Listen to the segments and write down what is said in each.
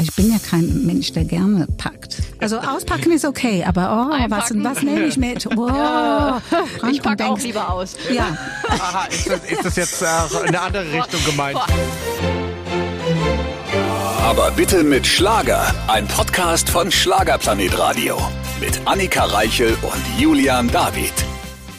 Ich bin ja kein Mensch, der gerne packt. Also auspacken ist okay, aber oh, was, was nehme ich mit? Wow. Ja. Ich packe auch lieber aus. Ja. Aha, ist das, ist das jetzt äh, in eine andere Richtung gemeint? Aber bitte mit Schlager. Ein Podcast von Schlagerplanet Radio. Mit Annika Reichel und Julian David.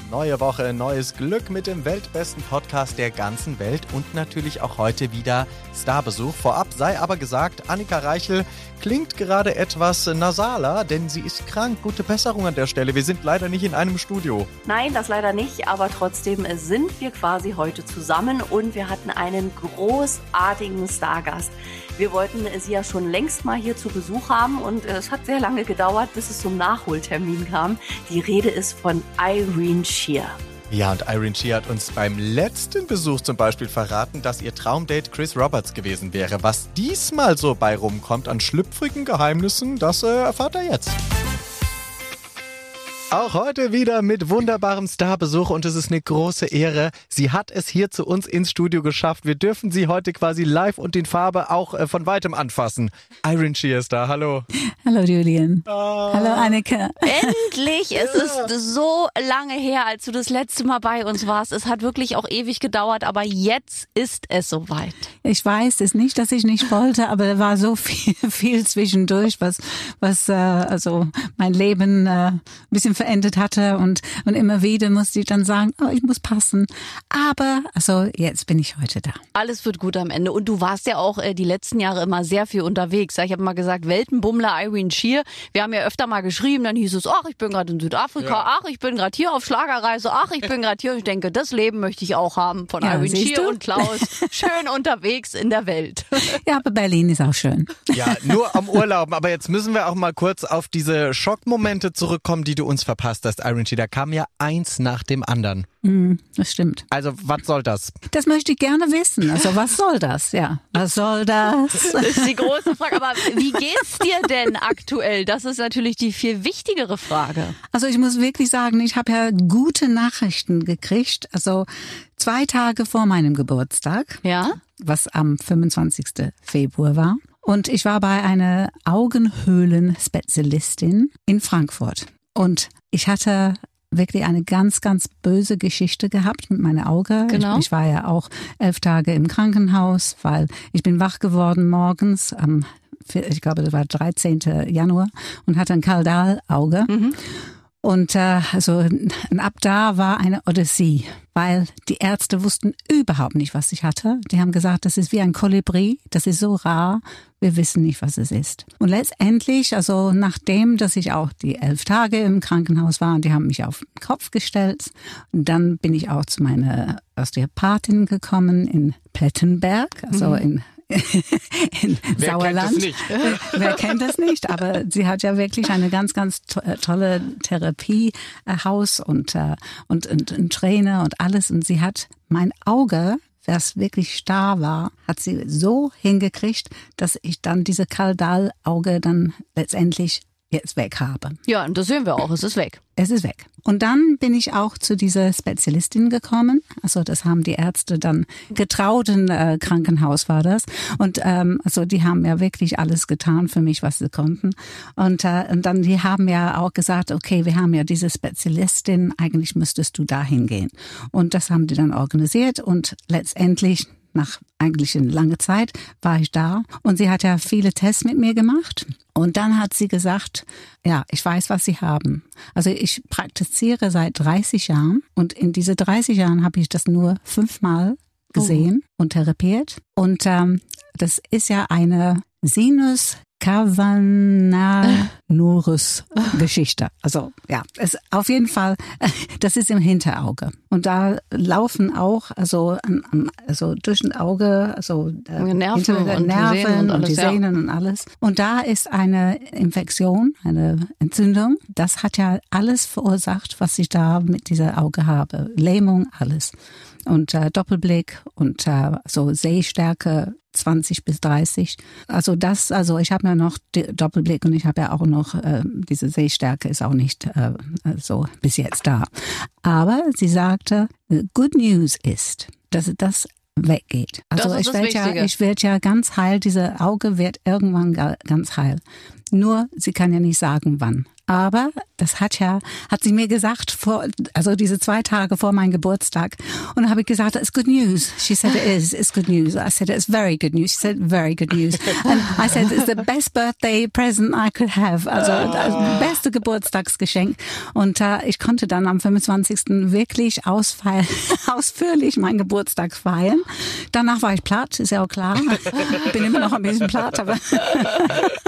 Neue Woche, neues Glück mit dem weltbesten Podcast der ganzen Welt und natürlich auch heute wieder Starbesuch. Vorab sei aber gesagt, Annika Reichel klingt gerade etwas nasaler, denn sie ist krank. Gute Besserung an der Stelle. Wir sind leider nicht in einem Studio. Nein, das leider nicht, aber trotzdem sind wir quasi heute zusammen und wir hatten einen großartigen Stargast. Wir wollten sie ja schon längst mal hier zu Besuch haben und es hat sehr lange gedauert, bis es zum Nachholtermin kam. Die Rede ist von Irene Shear. Ja, und Irene Shear hat uns beim letzten Besuch zum Beispiel verraten, dass ihr Traumdate Chris Roberts gewesen wäre. Was diesmal so bei rumkommt an schlüpfrigen Geheimnissen, das äh, erfahrt er jetzt. Auch heute wieder mit wunderbarem Starbesuch und es ist eine große Ehre. Sie hat es hier zu uns ins Studio geschafft. Wir dürfen sie heute quasi live und in Farbe auch äh, von weitem anfassen. Irene Shear ist da. Hallo. Hallo Julian. Oh. Hallo Annika. Endlich! Es ist so lange her, als du das letzte Mal bei uns warst. Es hat wirklich auch ewig gedauert, aber jetzt ist es soweit. Ich weiß es nicht, dass ich nicht wollte, aber da war so viel, viel zwischendurch, was, was äh, also mein Leben äh, ein bisschen verendet hatte und, und immer wieder musste ich dann sagen, oh, ich muss passen. Aber also jetzt bin ich heute da. Alles wird gut am Ende. Und du warst ja auch äh, die letzten Jahre immer sehr viel unterwegs. Ich habe mal gesagt, Weltenbummler Irene Shear. Wir haben ja öfter mal geschrieben, dann hieß es, ach, ich bin gerade in Südafrika, Ja. ach, ich bin gerade hier auf Schlagerreise, ach, ich bin gerade hier. Und ich denke, das Leben möchte ich auch haben von Ja, Irene Shear du? und Klaus. Schön unterwegs in der Welt. Ja, aber Berlin ist auch schön. Ja, nur am Urlauben. Aber jetzt müssen wir auch mal kurz auf diese Schockmomente zurückkommen, die du uns verpasst hast, Irene Shear. Da kam ja eins nach dem anderen. Hm, das stimmt. Also, was soll das? Das möchte ich gerne wissen. Also was soll das? Ja, was soll das? Das ist die große Frage. Aber wie geht's dir denn aktuell? Das ist natürlich die viel wichtigere Frage. Also ich muss wirklich sagen, ich habe ja gute Nachrichten gekriegt. Also zwei Tage vor meinem Geburtstag, Ja? was am 25. Februar war. Und ich war bei einer Augenhöhlenspezialistin in Frankfurt. Und ich hatte wirklich eine ganz, ganz böse Geschichte gehabt mit meinem Auge. Genau. Ich, ich war ja auch elf Tage im Krankenhaus, weil ich bin wach geworden morgens am, ich glaube, das war 13. Januar und hatte ein Kaldalauge. Und äh, also ab da war eine Odyssee, weil die Ärzte wussten überhaupt nicht, was ich hatte. Die haben gesagt, das ist wie ein Kolibri, das ist so rar, wir wissen nicht, was es ist. Und letztendlich, also nachdem, dass ich auch die elf Tage im Krankenhaus war, und die haben mich auf den Kopf gestellt, und dann bin ich auch zu meiner Osteopathin gekommen in Plettenberg, also in in Wer Sauerland. kennt? Wer kennt das nicht? Aber sie hat ja wirklich eine ganz, ganz to äh, tolle Therapiehaus und, äh, und, und, und Trainer und alles. Und sie hat mein Auge, das wirklich starr war, hat sie so hingekriegt, dass ich dann diese Kaldalauge dann letztendlich jetzt weg habe. Ja, und das sehen wir auch. Es ist weg. Es ist weg. Und dann bin ich auch zu dieser Spezialistin gekommen. Also das haben die Ärzte dann getrauten äh, Krankenhaus war das. Und ähm, also die haben ja wirklich alles getan für mich, was sie konnten. Und, äh, und dann die haben ja auch gesagt, okay, wir haben ja diese Spezialistin, eigentlich müsstest du da hingehen. Und das haben die dann organisiert und letztendlich nach eigentlich eine lange Zeit war ich da und sie hat ja viele Tests mit mir gemacht. Und dann hat sie gesagt, ja, ich weiß, was Sie haben. Also ich praktiziere seit 30 Jahren und in diese 30 Jahren habe ich das nur fünfmal gesehen und therapiert. Und ähm, das ist ja eine Sinus Cavanarus Geschichte. Also ja, es auf jeden Fall, das ist im Hinterauge und da laufen auch also also durch ein Auge also Nerven hinter und die Nerven Sehnen und und, alles, die ja. Sehnen und alles. Und da ist eine Infektion, eine Entzündung. Das hat ja alles verursacht, was ich da mit dieser Auge habe. Lähmung, alles. Und äh, Doppelblick und äh, so Sehstärke 20 bis 30. Also das, also ich habe ja noch Doppelblick und ich habe ja auch noch, äh, diese Sehstärke ist auch nicht äh, so bis jetzt da. Aber sie sagte, good news ist, dass das weggeht. Also ich werde ja, ich werde ja ganz heil. Diese Auge wird irgendwann ga- ganz heil. Nur sie kann ja nicht sagen, wann. Aber das hat ja, hat sie mir gesagt vor, also diese zwei Tage vor meinem Geburtstag. Und dann habe ich gesagt, it's good news. She said it is, it's good news. I said it's very good news. She said very good news. And I said it's the best birthday present I could have. Also das beste Geburtstagsgeschenk. Und äh, ich konnte dann am 25. wirklich ausfeiern, ausführlich meinen Geburtstag feiern. Danach war ich platt, ist ja auch klar. Bin immer noch ein bisschen platt, aber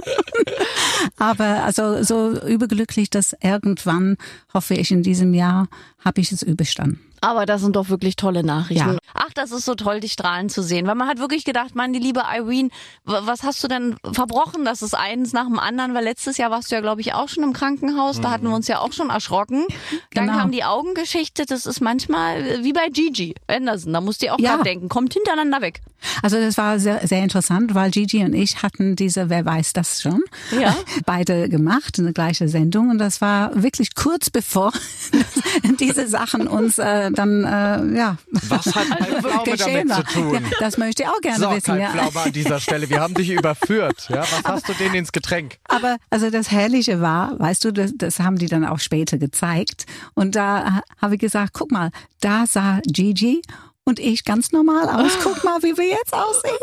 aber also so überglücklich, dass irgendwann, hoffe ich, in diesem Jahr habe ich es überstanden. Aber das sind doch wirklich tolle Nachrichten. Ja. Ach, das ist so toll, dich strahlen zu sehen. Weil man hat wirklich gedacht, Mann, die liebe Irene, was hast du denn verbrochen? Das ist eins nach dem anderen, weil letztes Jahr warst du ja, glaube ich, auch schon im Krankenhaus. Da hatten wir uns ja auch schon erschrocken. Dann Genau. kam die Augengeschichte. Das ist manchmal wie bei Gigi Anderson. Da musst du auch Ja. gerade denken. Kommt hintereinander weg. Also das war sehr, sehr interessant, weil Gigi und ich hatten diese Wer weiß das schon Ja. beide gemacht, eine gleiche Sendung und das war wirklich kurz bevor diese Sachen uns äh, dann äh, ja Was hat Pflaume damit zu tun? Ja, das möchte ich auch gerne So, wissen. Ja. Pflaume an dieser Stelle. Wir haben dich überführt. Ja, was hast du denen ins Getränk? Aber also das Herrliche war, weißt du, das, das haben die dann auch später gezeigt. Und da habe ich gesagt, guck mal, da sah Gigi und ich ganz normal aus. Guck mal, wie wir jetzt aussehen.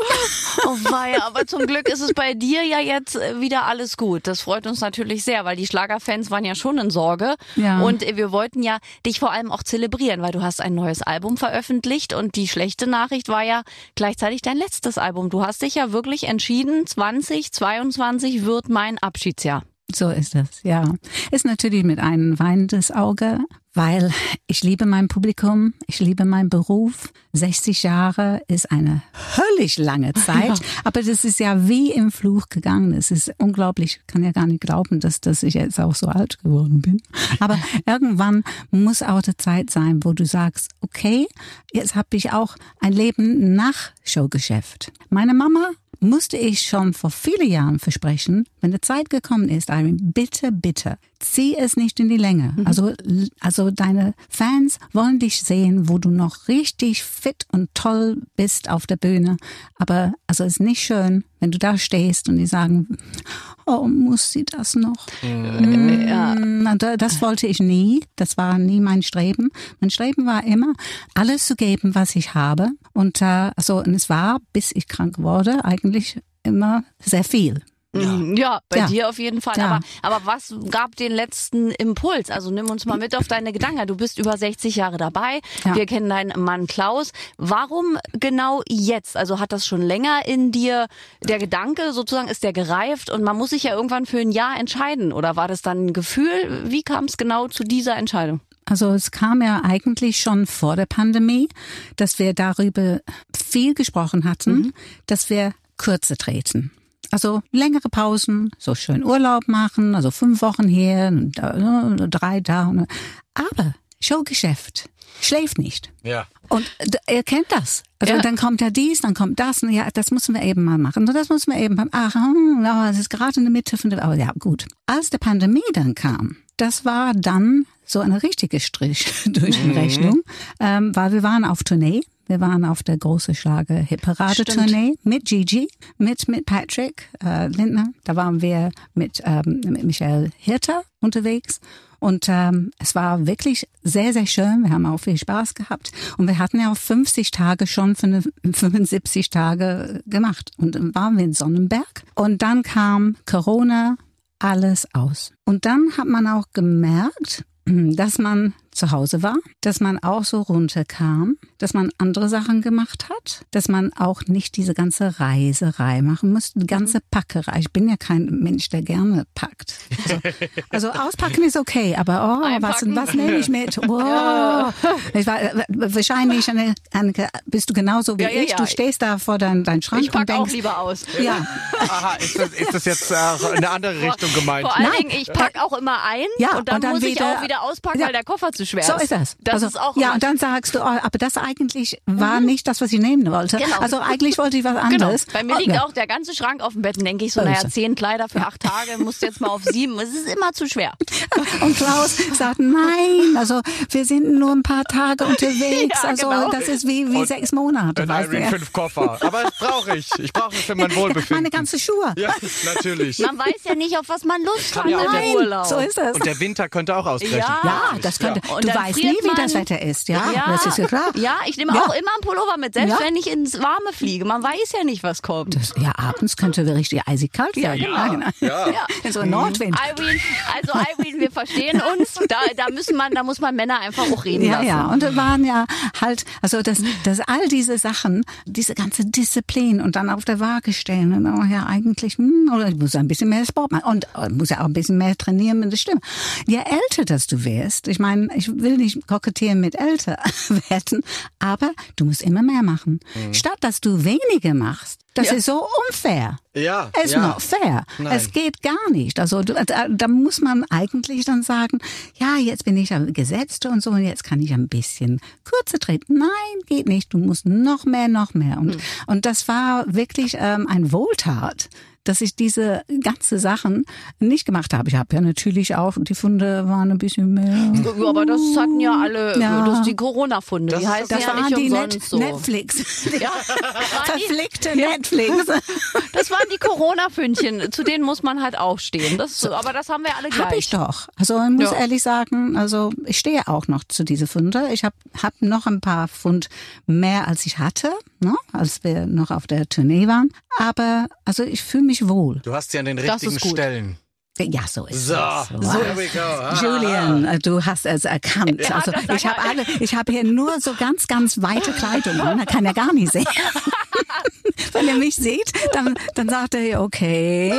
Oh weia, aber zum Glück ist es bei dir ja jetzt äh, wieder alles gut. Das freut uns natürlich sehr, weil die Schlagerfans waren ja schon in Sorge. Ja. Und wir wollten ja dich vor allem auch zelebrieren, weil du hast ein neues Album veröffentlicht und die schlechte Nachricht war ja gleichzeitig dein letztes Album. Du hast dich ja wirklich entschieden, 2022 wird mein Abschiedsjahr. So ist es, ja. Ist natürlich mit einem weinendes Auge, weil ich liebe mein Publikum, ich liebe meinen Beruf. 60 Jahre ist eine höllisch lange Zeit, aber das ist ja wie im Fluch gegangen. Es ist unglaublich, ich kann ja gar nicht glauben, dass, dass ich jetzt auch so alt geworden bin. Aber irgendwann muss auch die Zeit sein, wo du sagst, okay, jetzt habe ich auch ein Leben nach Showgeschäft. Meine Mama musste ich schon vor vielen Jahren versprechen, wenn die Zeit gekommen ist, Irene, bitte, bitte, zieh es nicht in die Länge. Also, also deine Fans wollen dich sehen, wo du noch richtig fit und toll bist auf der Bühne. Aber also es ist nicht schön, wenn du da stehst und die sagen, oh, muss sie das noch? Ja. Mm, da- Das wollte ich nie. Das war nie mein Streben. Mein Streben war immer, alles zu geben, was ich habe. Und äh, also, und es war, bis ich krank wurde, eigentlich immer sehr viel. Ja, ja bei Ja. dir auf jeden Fall. Ja. Aber, aber was gab den letzten Impuls? Also nimm uns mal mit auf deine Gedanken. Du bist über 60 Jahre dabei. Wir kennen deinen Mann Klaus. Warum genau jetzt? Also hat das schon länger in dir, der Gedanke sozusagen, ist der gereift und man muss sich ja irgendwann für ein Jahr entscheiden? Oder war das dann ein Gefühl? Wie kam es genau zu dieser Entscheidung? Also es kam ja eigentlich schon vor der Pandemie, dass wir darüber viel gesprochen hatten, dass wir kürzer treten. Also längere Pausen, so schön Urlaub machen, also fünf Wochen hier, und, äh, drei da. und- Aber Showgeschäft schläft nicht. Ja. Und er kennt das. Also Ja. dann kommt ja dies, dann kommt das. Und ja, das müssen wir eben mal machen. Und das müssen wir eben mal. Ach, hm, ja, das ist gerade in der Mitte von der. Aber ja, gut. Als die Pandemie dann kam, das war dann so eine richtige Strich durch die Rechnung, ähm, weil wir waren auf Tournee. Wir waren auf der große Schlager Hit Parade Tournee mit Gigi, mit mit Patrick äh, Lindner. Da waren wir mit ähm, mit Michael Hirter unterwegs und ähm, es war wirklich sehr sehr schön. Wir haben auch viel Spaß gehabt und wir hatten ja auch 50 Tage schon für eine 75 Tage gemacht und dann waren wir in Sonnenberg und dann kam Corona alles aus. Und dann hat man auch gemerkt, dass man zu Hause war, dass man auch so runterkam, dass man andere Sachen gemacht hat, dass man auch nicht diese ganze Reiserei machen musste, die ganze Packerei. Ich bin ja kein Mensch, der gerne packt. Also, also auspacken ist okay, aber oh, was, Einpacken. was nehme ich mit? Wow. Ich war, äh, wahrscheinlich, Anne- Anneke, bist du genauso wie Ja, ja, ich. ja. Du stehst da vor deinem dein Schrank Ich und pack auch denkst, lieber aus. ja, Aha, ist das, ist das jetzt äh, in eine andere Richtung gemeint? Vor allen Nein. Dingen, ich pack auch immer ein Ja, und dann, und dann muss ich wieder- auch wieder auspacken, Ja. weil der Koffer zu schwer So ist das. Das also, ist auch ja, und dann sagst du, oh, aber das eigentlich war nicht das, was ich nehmen wollte. Genau. Also eigentlich wollte ich was Genau. anderes. Bei mir Oh, liegt ja. auch der ganze Schrank auf dem Bett. Dann denke ich so, naja, zehn Kleider für acht Tage, musst jetzt mal auf sieben. Es ist immer zu schwer. Und Klaus sagt, nein, also wir sind nur ein paar Tage unterwegs. Ja, also genau. das ist wie, wie Und sechs Monate. In Irene ja. fünf Koffer. Aber das brauche ich. Ich brauche es für mein Wohlbefinden. Meine ganze Schuhe. ja, natürlich. Man weiß ja nicht, auf was man Lust hat ja Urlaub. So ist es. Und der Winter könnte auch ausbrechen. Ja. Ja, das könnte. Und Du dann weißt friert nie, wie man- das Wetter ist, ja? Ja, Das ist ja klar. Ja, ich nehme Ja. auch immer einen Pullover mit, selbst Ja. wenn ich ins Warme fliege. Man weiß ja nicht, was kommt. Das, ja, abends könnte richtig eisig kalt werden. Ja, genau. Ja. Ja. In so einem Nordwind. Irene, also Irene, wir verstehen uns. Da, da müssen man, da muss man Männer einfach auch reden Ja, lassen. ja, und da waren ja halt, also das, das all diese Sachen, diese ganze Disziplin und dann auf der Waage stehen und oh ja, eigentlich, hm, oder ich muss ein bisschen mehr Sport machen und äh, muss ja auch ein bisschen mehr trainieren mit der Stimme. Je älter das du wirst, ich meine, ich will nicht kokettieren mit älter werden, aber du musst immer mehr machen. Statt dass du weniger machst. Das ist so unfair. Ja, Ist ja. noch fair. Nein. Es geht gar nicht. Also da, da muss man eigentlich dann sagen, ja, jetzt bin ich am Gesetzte und so und jetzt kann ich ein bisschen kürzer treten. Nein, geht nicht. Du musst noch mehr, noch mehr. Und, und das war wirklich ähm, ein Wohltat dass ich diese ganze Sachen nicht gemacht habe. Ich habe ja natürlich auch, die Funde waren ein bisschen mehr. Ja, aber das hatten ja alle, Ja. das die Corona-Funde. Das Die heißen Das ja waren nicht die Net so. Netflix. Ja, das waren die, Verflickte Netflix. das waren die Corona-Fündchen. Zu denen muss man halt auch stehen. Das, aber das haben wir alle gleich. Hab ich doch. Also ich muss Ja. ehrlich sagen, also ich stehe auch noch zu diese Funde. Ich habe hab noch ein paar Pfund mehr als ich hatte, ne, als wir noch auf der Tournee waren. Aber also ich fühle mich wohl. Du hast sie an den Das richtigen. Stellen. Ja, so ist So, es. so here we go. Ah. Julian, äh, du hast es erkannt. Ja, also ich habe alle, ich habe hier nur so ganz, ganz weite Kleidung an. Da kann er gar nicht sehen. Wenn er mich sieht, dann, dann sagt er, okay,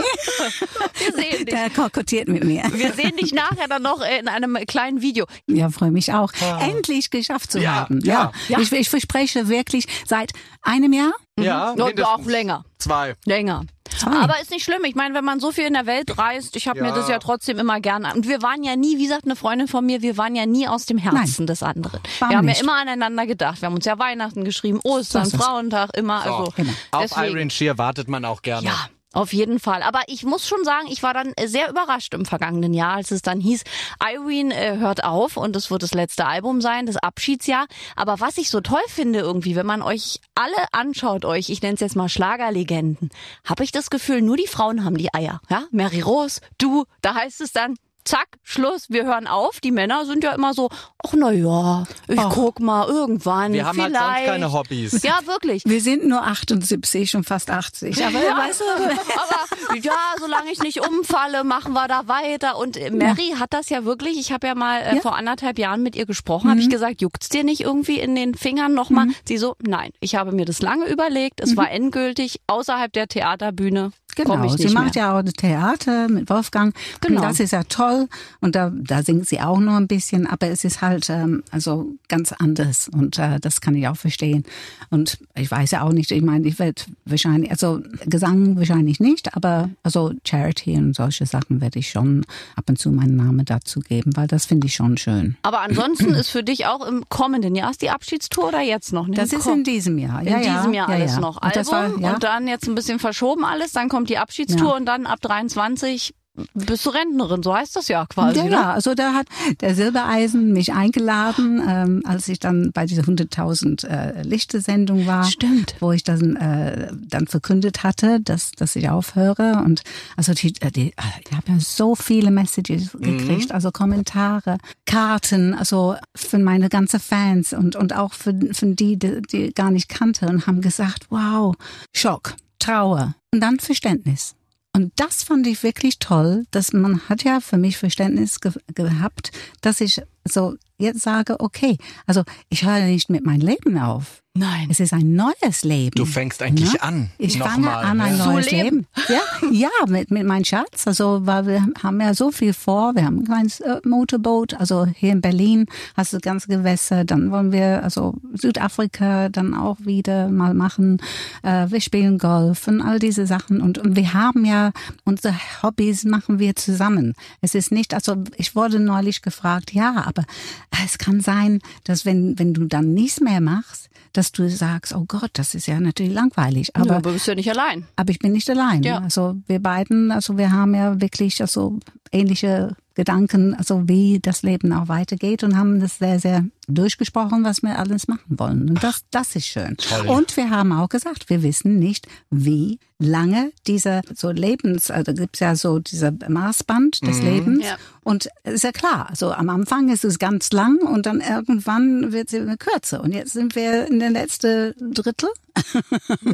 Wir sehen dich. der kokettiert mit mir. Wir sehen dich nachher dann noch in einem kleinen Video. Ja, freue mich auch. Endlich geschafft zu Ja, haben. ja. Ja. Ich, ich verspreche wirklich seit einem Jahr. Ja, Und auch länger. Zwei. Länger. Zwei. Aber ist nicht schlimm. Ich meine, wenn man so viel in der Welt reist, ich habe mir Ja. das ja trotzdem immer gerne. Und wir waren ja nie, wie sagt eine Freundin von mir, wir waren ja nie aus dem Herzen des anderen. waren wir haben nicht. ja immer aneinander gedacht. Wir haben uns ja Weihnachten geschrieben, Ostern, So. Frauentag, immer. Also Genau. Auf. Iron Shear wartet man auch gerne. Ja, auf jeden Fall. Aber ich muss schon sagen, ich war dann sehr überrascht im vergangenen Jahr, als es dann hieß, Irene äh, hört auf und es wird das letzte Album sein, das Abschiedsjahr. Aber was ich so toll finde irgendwie, wenn man euch alle anschaut, euch, ich nenne es jetzt mal Schlagerlegenden, habe ich das Gefühl, nur die Frauen haben die Eier. Ja, Mary Rose, du, da heißt es dann, zack, Schluss, wir hören auf. Die Männer sind ja immer so, ach na ja, ich guck mal irgendwann, Wir haben halt vielleicht. sonst keine Hobbys. Ja, wirklich. Wir sind nur 78 und fast 80. Aber weißt du, Aber ja, solange ich nicht umfalle, machen wir da weiter. Und äh, Mary hat das ja wirklich, ich habe ja mal äh, Ja. vor anderthalb Jahren mit ihr gesprochen, habe ich gesagt, juckt's dir nicht irgendwie in den Fingern nochmal? Sie so, nein, ich habe mir das lange überlegt, es war endgültig, außerhalb der Theaterbühne Genau, sie macht mehr. ja auch Theater mit Wolfgang. Genau. Und das ist ja toll. Und da, da singt sie auch nur ein bisschen, aber es ist halt ähm, also ganz anders. Und äh, das kann ich auch verstehen. Und ich weiß ja auch nicht, ich meine, ich werde wahrscheinlich, also Gesang wahrscheinlich nicht, aber also Charity und solche Sachen werde ich schon ab und zu meinen Namen dazu geben, weil das finde ich schon schön. Aber ansonsten ist für dich auch im kommenden Jahr ist die Abschiedstour oder jetzt noch? Das ist in diesem Jahr. in Ja, diesem Jahr ja, alles noch. Und Album das war, und dann jetzt ein bisschen verschoben alles, dann kommt die Abschiedstour Ja. und dann ab 23 bist du Rentnerin, so heißt das ja quasi. Ja, ne? ja, also da hat der Silbereisen mich eingeladen, ähm, als ich dann bei dieser 100.000 äh, Lichte-Sendung war. Stimmt. Wo ich dann, äh, dann verkündet hatte, dass, dass ich aufhöre. Und also die, äh, die, äh, ich habe ja so viele Messages gekriegt, also Kommentare, Karten, also von meine ganzen Fans und, und auch von, von die, die, die gar nicht kannte und haben gesagt, wow, Schock, Trauer und dann Verständnis. Und das fand ich wirklich toll, dass man hat ja für mich Verständnis ge gehabt, dass ich so jetzt sage, okay, also ich höre nicht mit meinem Leben auf. Nein. Es ist ein neues Leben. Du fängst eigentlich Ne? an. Ich Nochmal, fange an ein ja. Zu neues leben. Leben. Ja, ja, mit, mit meinem Schatz. Also, weil wir haben ja so viel vor. Wir haben ein kleines äh, Motorboot. Also hier in Berlin hast du das ganze Gewässer. Dann wollen wir also Südafrika dann auch wieder mal machen. Äh, wir spielen Golf und all diese Sachen. Und, und wir haben ja unsere Hobbys machen wir zusammen. Es ist nicht, also ich wurde neulich gefragt, ja, aber Aber es kann sein, dass wenn, wenn du dann nichts mehr machst, dass du sagst, oh Gott, das ist ja natürlich langweilig. Aber, ja, aber bist ja nicht allein. Aber ich bin nicht allein. Ja. Also wir beiden, also wir haben ja wirklich also ähnliche Gedanken, also wie das Leben auch weitergeht und haben das sehr, sehr durchgesprochen, was wir alles machen wollen. Und das, das ist schön. Toll. Und wir haben auch gesagt, wir wissen nicht, wie lange dieser so Lebens, also gibt's ja so dieser Maßband des Lebens. Ja. Und ist ja klar, so am Anfang ist es ganz lang und dann irgendwann wird sie kürzer. Und jetzt sind wir in der letzten Drittel,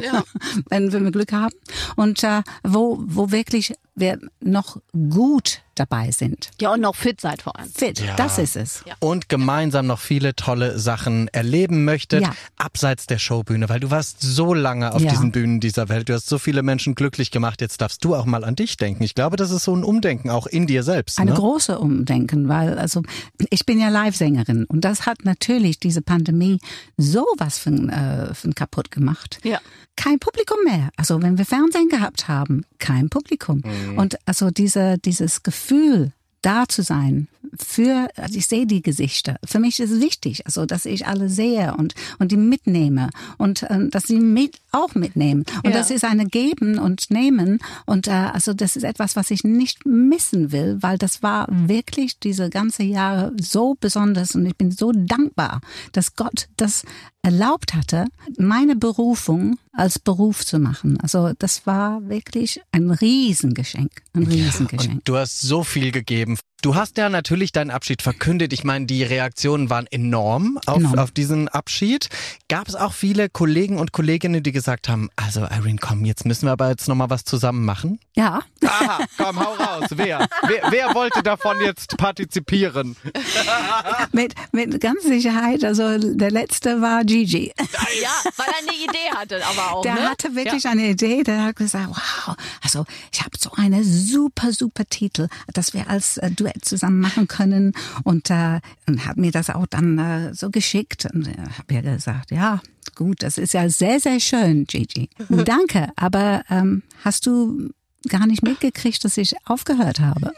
Ja. wenn, wenn wir Glück haben. Und äh, wo, wo wirklich wir noch gut dabei sind. ja, und noch fit seid vor allem. Fit, Ja. das ist es. Und gemeinsam noch viele tolle Sachen erleben möchtet, Ja. abseits der Showbühne, weil du warst so lange auf Ja. diesen Bühnen dieser Welt. Du hast so viele Menschen glücklich gemacht. Jetzt darfst du auch mal an dich denken. Ich glaube, das ist so ein Umdenken auch in dir selbst. Eine ne? große Umdenken, weil also ich bin ja Live-Sängerin und das hat natürlich diese Pandemie sowas von, äh, von kaputt gemacht. Ja. Kein Publikum mehr. Also wenn wir Fernsehen gehabt haben, kein Publikum. Und also diese, dieses Gefühl, da zu sein, für, also ich sehe die Gesichter. Für mich ist es wichtig, also dass ich alle sehe und und die mitnehme und äh, dass sie mit auch mitnehmen. Und Ja. das ist eine Geben und Nehmen und äh, also das ist etwas, was ich nicht missen will, weil das war wirklich diese ganze Jahre so besonders und ich bin so dankbar, dass Gott das erlaubt hatte, meine Berufung als Beruf zu machen. Also das war wirklich ein Riesengeschenk, ein Riesengeschenk. Und du hast so viel gegeben. Du hast ja natürlich deinen Abschied verkündet. Ich meine, die Reaktionen waren enorm auf, Enorm. auf diesen Abschied. Gab es auch viele Kollegen und Kolleginnen, die gesagt haben, also Irene, komm, jetzt müssen wir aber jetzt nochmal was zusammen machen? Ja, Aha, komm, hau raus. Wer? Wer, wer wollte davon jetzt partizipieren? mit, mit ganz Sicherheit. Also der letzte war Gigi. Ja, weil er eine Idee hatte, aber auch. Der ne? hatte wirklich eine Idee, der hat gesagt, wow, also ich habe so eine super, super Titel, dass wir als äh, Duett zusammen machen können und, äh, und hat mir das auch dann äh, so geschickt und äh, habe ja gesagt, ja, gut, das ist ja sehr, sehr schön, Gigi. Danke, aber ähm, hast du gar nicht mitgekriegt, dass ich aufgehört habe.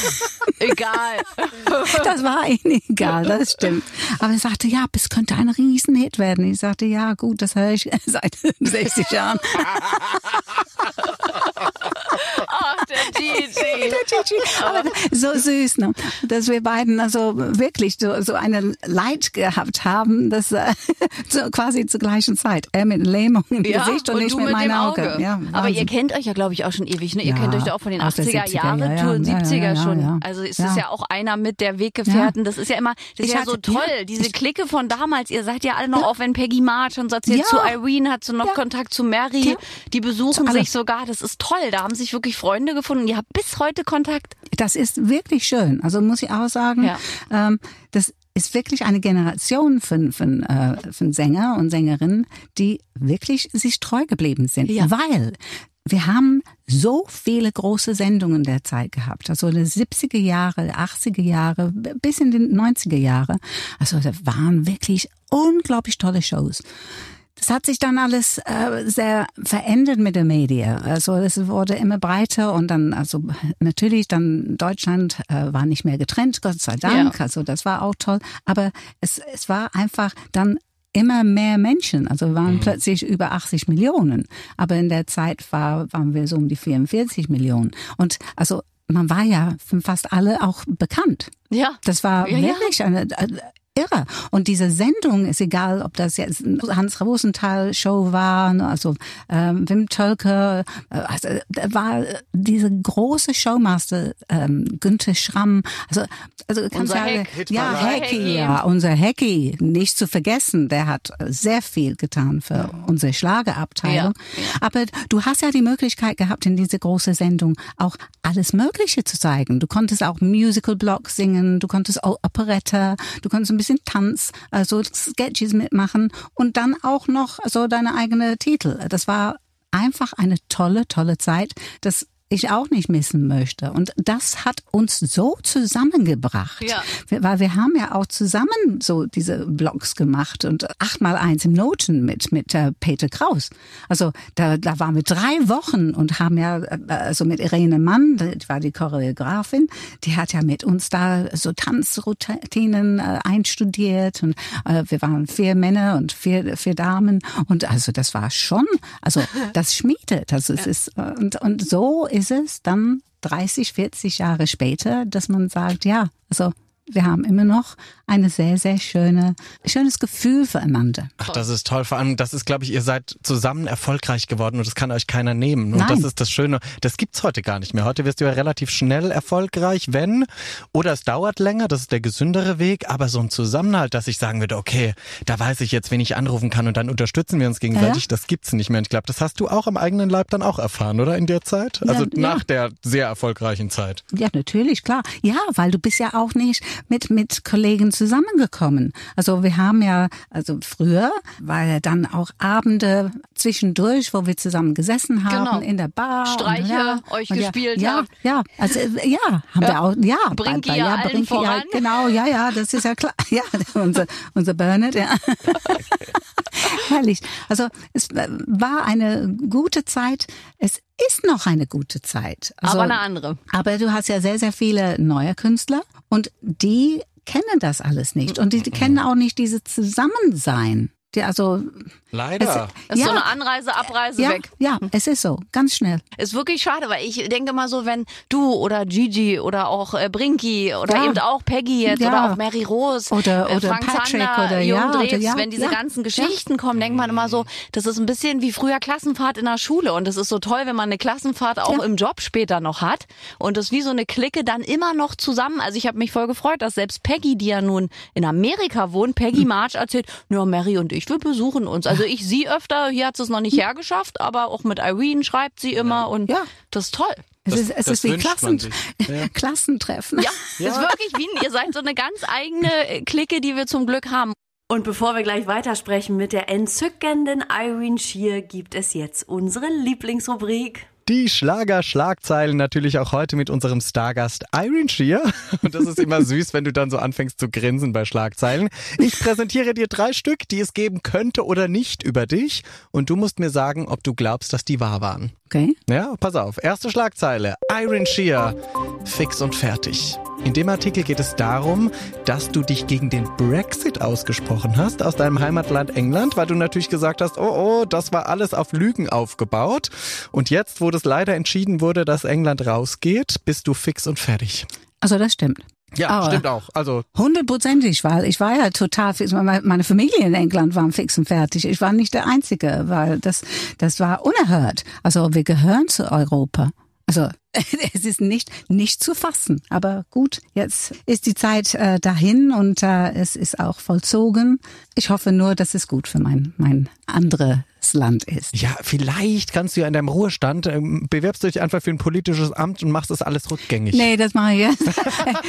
Egal. Das war ihnen egal, das stimmt. Aber er sagte, ja, es könnte ein Riesenhit werden. Ich sagte, ja, gut, das höre ich seit 60 Jahren. Ach, der DJ. Der Gigi. Aber so süß, ne? dass wir beiden also wirklich so, so eine Leid gehabt haben, dass äh, so quasi zur gleichen Zeit. Er mit Lähmung im Ja, Gesicht und, ich du mit meinem Auge. Auge. Ja, Aber ihr kennt euch ja, glaube ich, auch schon ewig. Ne? Ihr Ja, kennt euch da auch von den aus der 80er 70er, Jahren, ja, Tour ja, 70er ja, ja, schon. Also ist ja auch einer mit der Weggefährten. Das ist ja immer, das ist Ich ja so toll. Diese ich- Clique von damals. Ihr seid ja alle noch, auch wenn Peggy March und so erzählt, zu Irene hat sie noch. Kontakt zu Mary. Die besuchen sich sogar. Das ist toll. Da haben sich wirklich Freunde gefunden. Ihr habt bis heute Kontakt. Das ist wirklich schön. Also muss ich auch sagen, Ja. ähm, das ist wirklich eine Generation von, von, äh, von Sänger und Sängerinnen, die wirklich sich treu geblieben sind. Ja. Weil wir haben so viele große Sendungen der Zeit gehabt. Also die 70er Jahre, 80er Jahre, bis in die 90er Jahre. Also da waren wirklich unglaublich tolle Shows. Das hat sich dann alles äh, sehr verändert mit der Medien. Also es wurde immer breiter und dann, also natürlich dann Deutschland äh, war nicht mehr getrennt, Gott sei Dank. Ja. Also das war auch toll. Aber es, es war einfach dann immer mehr Menschen. Also waren plötzlich über 80 Millionen. Aber in der Zeit war, waren wir so um die 44 Millionen. Und also man war ja für fast alle auch bekannt. Ja. Das war Ja, ja. wirklich eine äh, irre. Und diese Sendung ist egal, ob das jetzt Hans Rosenthal Show war, ne, also ähm, Wim Tölke, äh, also da war diese große Showmaster ähm, Günther Schramm, also also kannst Unser ja, Heck. ja. Hecki, ja unser Hecki, nicht zu vergessen, der hat sehr viel getan für unsere Schlagerabteilung. Ja, Aber du hast ja die Möglichkeit gehabt, in diese große Sendung auch alles Mögliche zu zeigen. Du konntest auch Musical-Block singen, du konntest auch Operette, du konntest ein bisschen Tanz, also Sketches mitmachen und dann auch noch so deine eigene Titel. Das war einfach eine tolle, tolle Zeit. Das ich auch nicht missen möchte. Und das hat uns so zusammengebracht. Ja. Weil wir haben ja auch zusammen so diese Blogs gemacht und achtmal eins im Noten mit, mit äh, Peter Kraus. Also da, da waren wir drei Wochen und haben ja, äh, also mit Irene Mann, die war die Choreografin, die hat ja mit uns da so Tanzroutinen äh, einstudiert und wir waren vier Männer und vier, vier Damen und also das war schon, also das schmiedet. Also es ist, und, und so ist es dann 30, 40 Jahre später, dass man sagt, ja, also wir haben immer noch eine sehr, sehr schöne, schönes Gefühl füreinander. Ach, das ist toll. Vor allem, das ist, glaube ich, ihr seid zusammen erfolgreich geworden und das kann euch keiner nehmen. Und Nein. das ist das Schöne. Das gibt's heute gar nicht mehr. Heute wirst du ja relativ schnell erfolgreich, wenn, oder es dauert länger, das ist der gesündere Weg, aber so ein Zusammenhalt, dass ich sagen würde, okay, da weiß ich jetzt, wen ich anrufen kann und dann unterstützen wir uns gegenseitig, Ja. das gibt's nicht mehr. Und ich glaube, das hast du auch am eigenen Leib dann auch erfahren, oder? In der Zeit? Also Ja, nach ja. der sehr erfolgreichen Zeit. Ja, natürlich, klar. Ja, weil du bist ja auch nicht mit, mit Kollegen zusammengekommen. Also wir haben ja, also früher war ja dann auch Abende zwischendurch, wo wir zusammen gesessen haben Genau. in der Bar. Streiche und, ja, euch und gespielt ja, habt. Ja, ja, also ja, haben wir auch, ja. Bei- ja ja, allen Brinki, ja, genau, ja, ja, das ist ja klar. Ja, unser, unser Bernard, ja. Herrlich. Also es war eine gute Zeit. Es ist noch eine gute Zeit. Also, Aber eine andere. aber du hast ja sehr, sehr viele neue Künstler und die kennen das alles nicht. Und die, die kennen auch nicht diese Zusammensein. Die, also, Leider. Das ist ja, so eine Anreise, Abreise ja, weg. ja, es ist so, ganz schnell. Ist wirklich schade, weil ich denke mal so, wenn du oder Gigi oder auch äh, Brinky oder Ja. eben auch Peggy jetzt Ja. oder auch Mary Rose Oder- äh, oder Frank Patrick Zander, oder Jung ja, oder wenn diese ja. ganzen Geschichten kommen, denkt man immer so, das ist ein bisschen wie früher Klassenfahrt in der Schule und es ist so toll, wenn man eine Klassenfahrt auch Ja. im Job später noch hat und das wie so eine Clique dann immer noch zusammen. Also ich habe mich voll gefreut, dass selbst Peggy, die ja nun in Amerika wohnt, Peggy March erzählt, ja, Mary und ich, wir besuchen uns. Also ich sie öfter, hier hat sie es noch nicht hergeschafft, aber auch mit Irene schreibt sie immer und Ja. das ist toll. Es Das- ist, es ist wie Klassen. Ja. Klassentreffen. Ja, ist wirklich wie, ein- ihr seid so eine ganz eigene Clique, die wir zum Glück haben. Und bevor wir gleich weitersprechen mit der entzückenden Irene Shear, gibt es jetzt unsere Lieblingsrubrik. Die Schlager-Schlagzeilen natürlich auch heute mit unserem Stargast Irene Shear. Und das ist immer süß, wenn du dann so anfängst zu grinsen bei Schlagzeilen. Ich präsentiere dir drei Stück, die es geben könnte oder nicht über dich. Und du musst mir sagen, ob du glaubst, dass die wahr waren. Okay. Ja, pass auf. Erste Schlagzeile. Irene Shear. Fix und fertig. In dem Artikel geht es darum, dass du dich gegen den Brexit ausgesprochen hast aus deinem Heimatland England, weil du natürlich gesagt hast, oh oh, das war alles auf Lügen aufgebaut. Und jetzt, wo das leider entschieden wurde, dass England rausgeht, bist du fix und fertig. Also das stimmt. Ja, Aber- stimmt auch. Also Hundertprozentig, weil ich war ja total fix. Meine meine Familie in England war fix und fertig. Ich war nicht der Einzige, weil das, das war unerhört. Also wir gehören zu Europa. Also es ist nicht nicht zu fassen. Aber gut, jetzt ist die Zeit äh, dahin und äh, es ist auch vollzogen. Ich hoffe nur, dass es gut für mein mein anderes Land ist. Ja, vielleicht kannst du ja in deinem Ruhestand, ähm, bewirbst du dich einfach für ein politisches Amt und machst das alles rückgängig. Nee, das mache ich jetzt.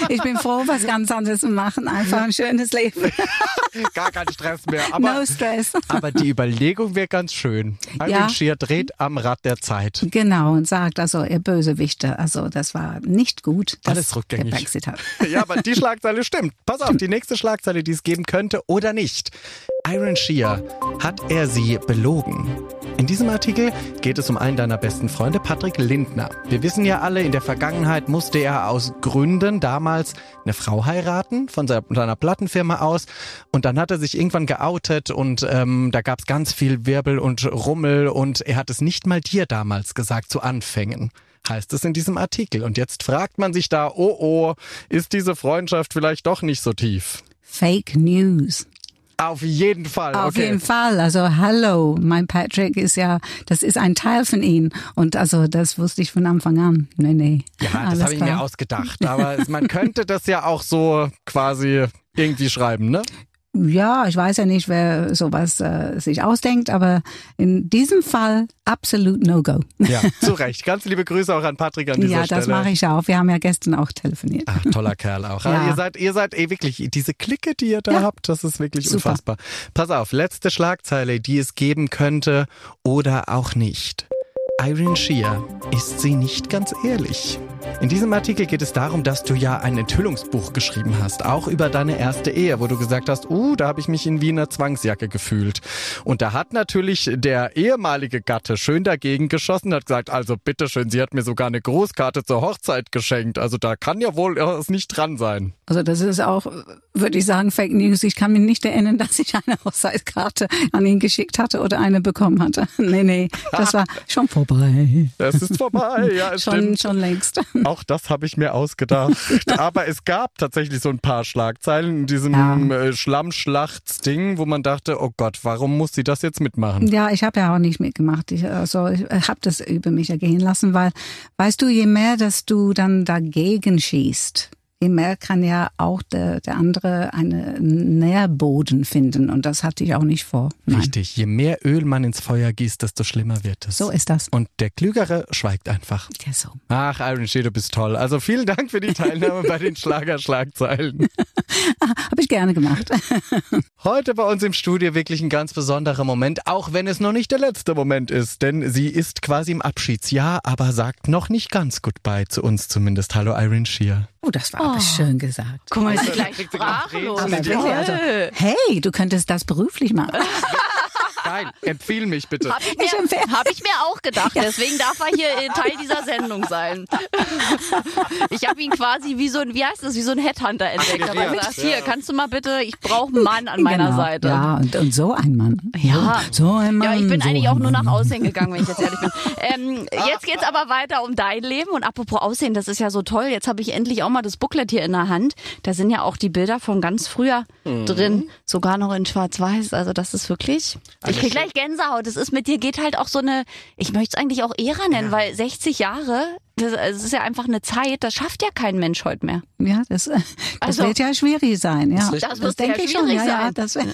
Ich bin froh, was ganz anderes zu machen. Einfach ein schönes Leben. Gar kein Stress mehr. Aber, no stress. aber die Überlegung wäre ganz schön. Irene Ja. Shear dreht am Rad der Zeit. Genau, und sagt also, ihr Bösewichte, also das war nicht gut, dass Alles rückgängig. der Brexit hat. Ja, aber die Schlagzeile stimmt. Pass auf, die nächste Schlagzeile, die es geben könnte oder nicht. Iron Shear, hat er sie belogen? In diesem Artikel geht es um einen deiner besten Freunde, Patrick Lindner. Wir wissen ja alle, in der Vergangenheit musste er aus Gründen damals eine Frau heiraten, von seiner, seiner Plattenfirma aus. Und dann hat er sich irgendwann geoutet und ähm, da gab es ganz viel Wirbel und Rummel und er hat es nicht mal dir damals gesagt zu Anfängen heißt es in diesem Artikel. Und jetzt fragt man sich da, oh oh, ist diese Freundschaft vielleicht doch nicht so tief? Fake News. Auf jeden Fall. Auf okay. jeden Fall. Also hallo, mein Patrick ist ja, das ist ein Teil von ihm. Und also das wusste ich von Anfang an. Nee, nee. Ja, das habe ich mir ausgedacht. Aber man könnte das ja auch so quasi irgendwie schreiben, ne? Ja, ich weiß ja nicht, wer sowas äh, sich ausdenkt, aber in diesem Fall absolut No-Go. Ja, zu Recht. Ganz liebe Grüße auch an Patrick an dieser Ja, Stelle. das mache ich auch. Wir haben ja gestern auch telefoniert. Ach, toller Kerl auch. Ja. Ihr seid, ihr seid eh wirklich, diese Clique, die ihr da Ja. habt, das ist wirklich Super. unfassbar. Pass auf, letzte Schlagzeile, die es geben könnte oder auch nicht. Irene Shear, ist sie nicht ganz ehrlich? In diesem Artikel geht es darum, dass du ja ein Enthüllungsbuch geschrieben hast, auch über deine erste Ehe, wo du gesagt hast, uh, da habe ich mich in Wiener Zwangsjacke gefühlt. Und da hat natürlich der ehemalige Gatte schön dagegen geschossen, hat gesagt, also bitteschön, sie hat mir sogar eine Großkarte zur Hochzeit geschenkt. Also da kann ja wohl es nicht dran sein. Also das ist auch, würde ich sagen, Fake News. Ich kann mich nicht erinnern, dass ich eine Hochzeitskarte an ihn geschickt hatte oder eine bekommen hatte. Nee, nee, das war schon vorbei. Das ist vorbei, ja, schon, stimmt. schon längst. Auch das habe ich mir ausgedacht. Aber es gab tatsächlich so ein paar Schlagzeilen in diesem Ja. äh, Schlammschlachts-Ding, wo man dachte, oh Gott, warum muss sie das jetzt mitmachen? Ja, ich habe ja auch nicht mitgemacht. Ich, also ich habe das über mich ergehen lassen, weil, weißt du, je mehr, dass du dann dagegen schießt, je mehr kann ja auch der, der andere einen Nährboden finden. Und das hatte ich auch nicht vor. Nein. Richtig, je mehr Öl man ins Feuer gießt, desto schlimmer wird es. So ist das. Und der Klügere schweigt einfach. Ja, so. Ach, Iron Shea, du bist toll. Also vielen Dank für die Teilnahme bei den Schlagerschlagzeilen. Habe ich gerne gemacht. Heute bei uns im Studio wirklich ein ganz besonderer Moment, auch wenn es noch nicht der letzte Moment ist, denn sie ist quasi im Abschiedsjahr, aber sagt noch nicht ganz Goodbye zu uns zumindest. Hallo Irene Shear. Oh, das war aber schön gesagt. Guck mal, ist sie Also, gleich sprachlos. Wirklich, also, hey, du könntest das beruflich machen. Nein, empfiehl mich bitte. Hab ich, mir, hab ich mir auch gedacht. Deswegen darf er hier Teil dieser Sendung sein. Ich habe ihn quasi wie so ein, wie heißt das, wie so ein Headhunter entdeckt. Aber Ja. gesagt, hier, kannst du mal bitte, ich brauche einen Mann an meiner genau. Seite. Ja, und, und so ein Mann. Ja. So ein Mann. Ja, ich bin so eigentlich auch nur nach. Aussehen gegangen, wenn ich jetzt ehrlich bin. Ähm, jetzt geht's aber weiter um dein Leben und apropos Aussehen, das ist ja so toll. Jetzt habe ich endlich auch mal das Booklet hier in der Hand. Da sind ja auch die Bilder von ganz früher Mhm. drin, sogar noch in Schwarz-Weiß. Also das ist wirklich. Ich krieg gleich Gänsehaut. Das ist mit dir geht halt auch so eine. Ich möchte es eigentlich auch Ära nennen, weil 60 Jahre. Das, das ist ja einfach eine Zeit, das schafft ja kein Mensch heute mehr. Ja, das, das Also- wird ja schwierig sein. Ja. Das wird denke ich schon. schwierig Ja, ja, sein. das wär,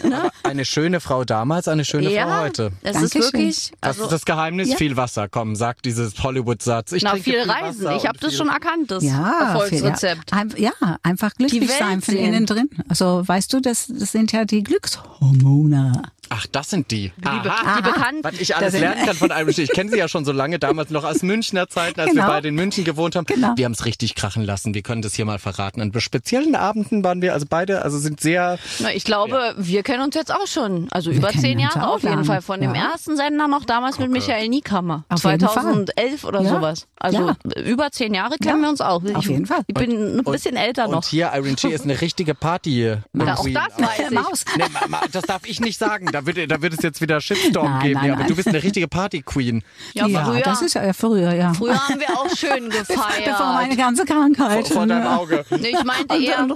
Eine schöne Frau damals, eine schöne Frau heute. es ist Dankeschön. wirklich. Das Also, ist das Geheimnis, Ja. viel Wasser kommen, sagt dieses Hollywood-Satz. Ich na, trinke viel Reisen. Wasser Ich habe das viel- schon erkannt, das ja, Erfolgsrezept. Viel, ja, ein, ja, einfach glücklich Die Welt sein von innen drin. Also weißt du, das, das sind ja die Glückshormone. Ach, das sind die. Die, be Aha. die bekannten. Was ich alles Das lernen kann von Irish. Ich kenne sie ja schon so lange, damals noch aus Münchner Zeiten, als wir Genau. beide in München gewohnt haben. Genau. Wir haben es richtig krachen lassen. Wir können das hier mal verraten. An speziellen Abenden waren wir, also beide, also sind sehr, Na, ich glaube, wir kennen uns jetzt auch schon. Also über kennen zehn Jahre auf jeden. Fall. Von dem Ja. ersten Sender noch damals mit Michael Niekammer. Auf jeden Fall. 2011 oder Ja. sowas. Also über zehn Jahre kennen Ja. wir uns auch. Auf ich, jeden Fall. Ich bin ein bisschen älter und noch. hier Irene G ist eine richtige Party. Na, auch Queen. das weiß ich. Maus. Nee, ma- ma- das darf ich nicht sagen. Da wird, da wird es jetzt wieder Shitstorm Nein, geben. nein, ja, aber nein. du bist eine richtige Party-Queen. Ja, früher, das ist ja früher, ja. früher haben wir auch schön gefeiert. Bevor meine ganze Krankheit. Vor deinem ja. Auge. Nee, ich meinte Und eher,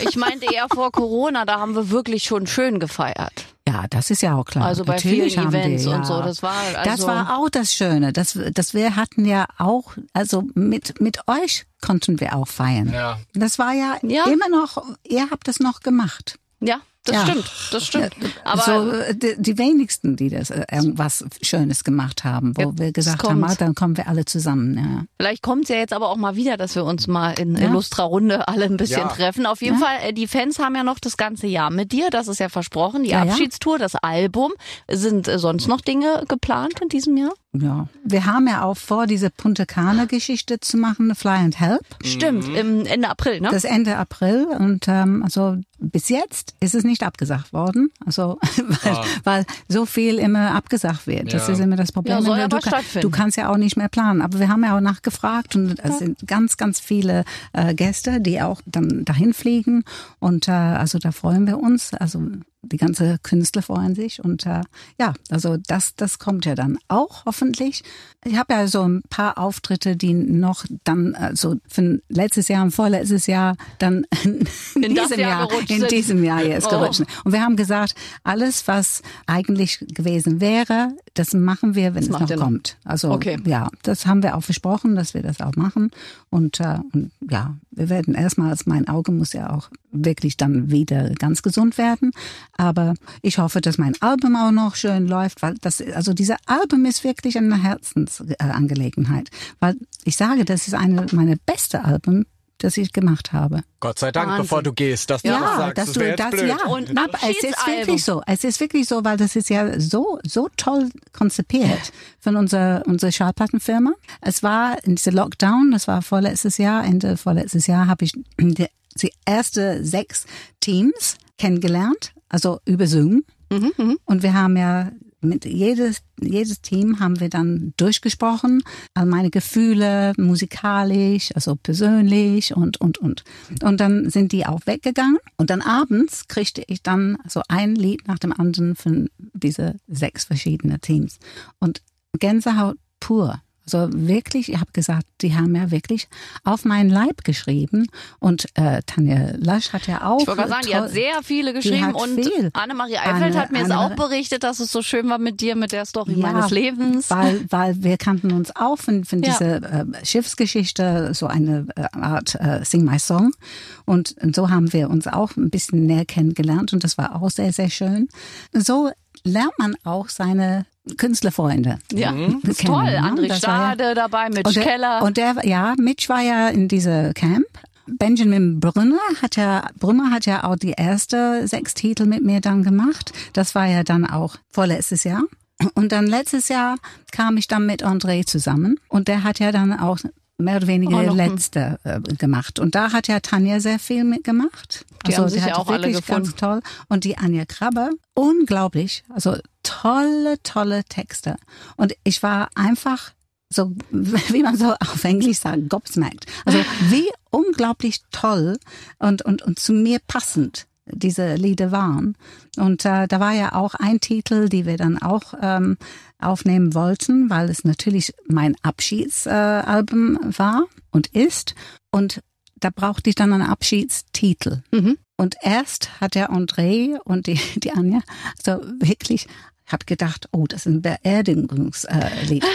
ich meinte eher vor Corona, da haben wir wirklich schon schön gefeiert. Ja, das ist ja auch klar. Also bei Natürlich vielen haben Events wir, ja. und so, das war das also- war auch das Schöne. Das, das wir hatten ja auch, also mit mit euch konnten wir auch feiern. Ja. Das war ja, Ja. immer noch. Ihr habt das noch gemacht. Ja, das Ja. stimmt, das stimmt. Aber so äh, die, die wenigsten, die das äh, irgendwas Schönes gemacht haben, wo Ja, wir gesagt es haben, ah, dann kommen wir alle zusammen. Ja. Vielleicht kommt es ja jetzt aber auch mal wieder, dass wir uns mal in Ja. illustrer Runde alle ein bisschen Ja. treffen. Auf jeden Fall, äh, die Fans haben ja noch das ganze Jahr mit dir, das ist ja versprochen, die Ja, ja. Abschiedstour, das Album. Sind sonst noch Dinge geplant in diesem Jahr? Ja, wir haben ja auch vor, diese Punta Cana-Geschichte zu machen, Fly and Help. Stimmt, im Ende April, ne? Das Ende April und ähm, also bis jetzt ist es nicht abgesagt worden, also weil, weil so viel immer abgesagt wird. Das Ja. ist immer das Problem. Ja, soll du, aber kann- stattfinden. du kannst ja auch nicht mehr planen. Aber wir haben ja auch nachgefragt und es sind ganz, ganz viele äh, Gäste, die auch dann dahin fliegen und äh, also da freuen wir uns. Also die ganze Künstler freuen sich und äh, ja, also das das kommt ja dann auch hoffentlich. Ich habe ja so ein paar Auftritte, die noch dann also für letztes Jahr und vorletztes Jahr dann in, In das diesem Jahr Jahr, in diesem Jahr jetzt Oh. gerutscht. Und wir haben gesagt, alles was eigentlich gewesen wäre, das machen wir, wenn es macht noch noch. kommt. Also Okay. ja, das haben wir auch versprochen, dass wir das auch machen. Und, äh, und ja, wir werden erstmals, mein Auge muss ja auch wirklich dann wieder ganz gesund werden. Aber ich hoffe, dass mein Album auch noch schön läuft, weil das, also dieser Album ist wirklich eine Herzensangelegenheit. Weil ich sage, das ist eine meiner beste Alben das ich gemacht habe. Gott sei Dank, Wahnsinn. bevor du gehst, dass du Ja, das sagst. dass das du das blöd. ja Und Na, aber es ist wirklich so. Es ist wirklich so, weil das ist ja so so toll konzipiert von unserer unserer Schallplattenfirma. Es war in dieser Lockdown, das war vorletztes Jahr, Ende vorletztes Jahr, habe ich die, die erste sechs Teams kennengelernt, also über Zoom. Und wir haben ja mit jedes, jedes Team haben wir dann durchgesprochen, all meine Gefühle, musikalisch, also persönlich und, und, und. Und dann sind die auch weggegangen. Und dann abends kriegte ich dann so ein Lied nach dem anderen von diese sechs verschiedene Teams. Und Gänsehaut pur. Also wirklich, ich habe gesagt, die haben ja wirklich auf meinen Leib geschrieben. Und äh, Tanja Lasch hat ja auch. Ich wollte sagen, die hat sehr viele geschrieben und viel. Annemarie Eifeld Anne- hat mir jetzt Anne- auch berichtet, dass es so schön war mit dir, mit der Story meines Lebens. Weil, weil wir kannten uns auch von, von Ja. dieser äh, Schiffsgeschichte, so eine äh, Art äh, Sing My Song. Und, und so haben wir uns auch ein bisschen näher kennengelernt und das war auch sehr, sehr schön. So lernt man auch seine Künstlerfreunde. Ja, kennen, ist toll. ne? André war ja- Stade dabei, Mitch und der, Keller. Und der, ja, Mitch war ja in dieser Camp. Benjamin Brünner hat ja, Brümmer hat ja auch die erste sechs Titel mit mir dann gemacht. Das war ja dann auch vorletztes Jahr. Und dann letztes Jahr kam ich dann mit André zusammen und der hat ja dann auch mehr oder weniger Oh, letzte äh, gemacht. Und da hat ja Tanja sehr viel mitgemacht. Die haben sich hat ja auch alle wirklich gefunden. ganz toll. Und die Anja Krabbe, unglaublich. Also tolle, tolle Texte. Und ich war einfach so, wie man so auf Englisch sagt, gobsmacked. Also wie unglaublich toll und, und, und zu mir passend diese Lieder waren. Und äh, da war ja auch ein Titel, die wir dann auch ähm, aufnehmen wollten, weil es natürlich mein Abschiedsalbum äh, war und ist. Und da brauchte ich dann einen Abschiedstitel. Mhm. Und erst hat der André und die, die Anja so wirklich, hab gedacht, oh, das ist ein Beerdigungslied.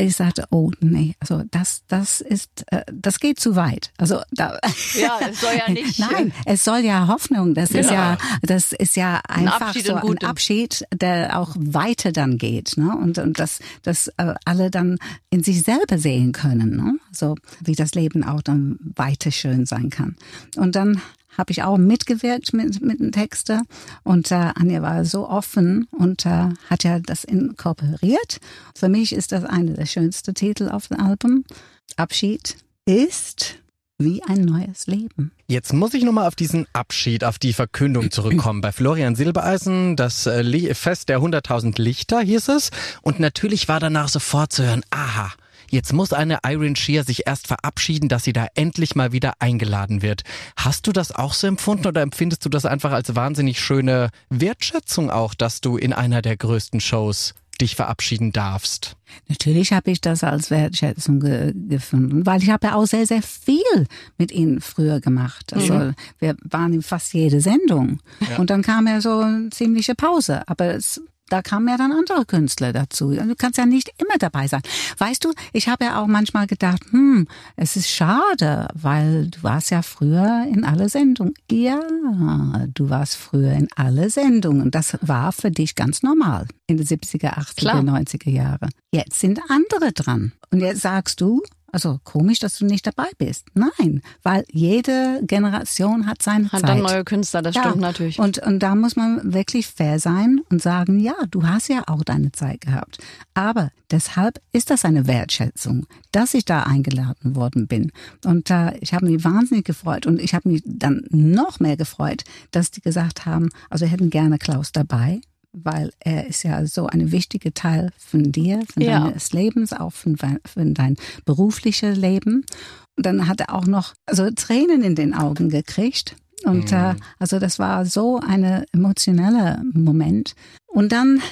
Ich sagte, oh nee, also das, das ist, äh, das geht zu weit. Also da, Ja, es soll ja nicht- Nein, es soll ja Hoffnung. Das ist Genau. ja, das ist ja einfach Abschied so in ein. Abschied, der auch weiter dann geht, ne? Und und das, das äh, alle dann in sich selber sehen können, ne? So wie das Leben auch dann weiter schön sein kann. Und dann habe ich auch mitgewirkt mit, mit dem Texter und äh, Anja war so offen und äh, hat ja das inkorporiert. Für mich ist das einer der schönsten Titel auf dem Album. Abschied ist wie ein neues Leben. Jetzt muss ich nochmal auf diesen Abschied, auf die Verkündung zurückkommen. Bei Florian Silbereisen, das äh, Fest der 100.000 Lichter hieß es. Und natürlich war danach sofort zu hören, aha, jetzt muss eine Irene Shear sich erst verabschieden, dass sie da endlich mal wieder eingeladen wird. Hast du das auch so empfunden oder empfindest du das einfach als wahnsinnig schöne Wertschätzung auch, dass du in einer der größten Shows dich verabschieden darfst? Natürlich habe ich das als Wertschätzung ge gefunden, weil ich habe ja auch sehr, sehr viel mit ihnen früher gemacht. Also wir waren in fast jede Sendung. Und dann kam ja so eine ziemliche Pause. Aber es, da kamen ja dann andere Künstler dazu. Du kannst ja nicht immer dabei sein. Weißt du, ich habe ja auch manchmal gedacht, hm, es ist schade, weil du warst ja früher in alle Sendungen. Ja, du warst früher in alle Sendungen. Das war für dich ganz normal in den 70er, 80er, Klar. 90er Jahre. Jetzt sind andere dran. Und jetzt sagst du, also komisch, dass du nicht dabei bist. Nein, weil jede Generation hat seine Hat Zeit. dann neue Künstler, das stimmt natürlich. Und, und da muss man wirklich fair sein und sagen, ja, du hast ja auch deine Zeit gehabt. Aber deshalb ist das eine Wertschätzung, dass ich da eingeladen worden bin. Und äh, ich habe mich wahnsinnig gefreut und ich habe mich dann noch mehr gefreut, dass die gesagt haben, also wir hätten gerne Klaus dabei. Weil er ist ja so ein wichtiger Teil von dir, von Ja. deines Lebens, auch von, von dein berufliches Leben. Und dann hat er auch noch also Tränen in den Augen gekriegt. Und äh, also das war so ein emotioneller Moment. Und dann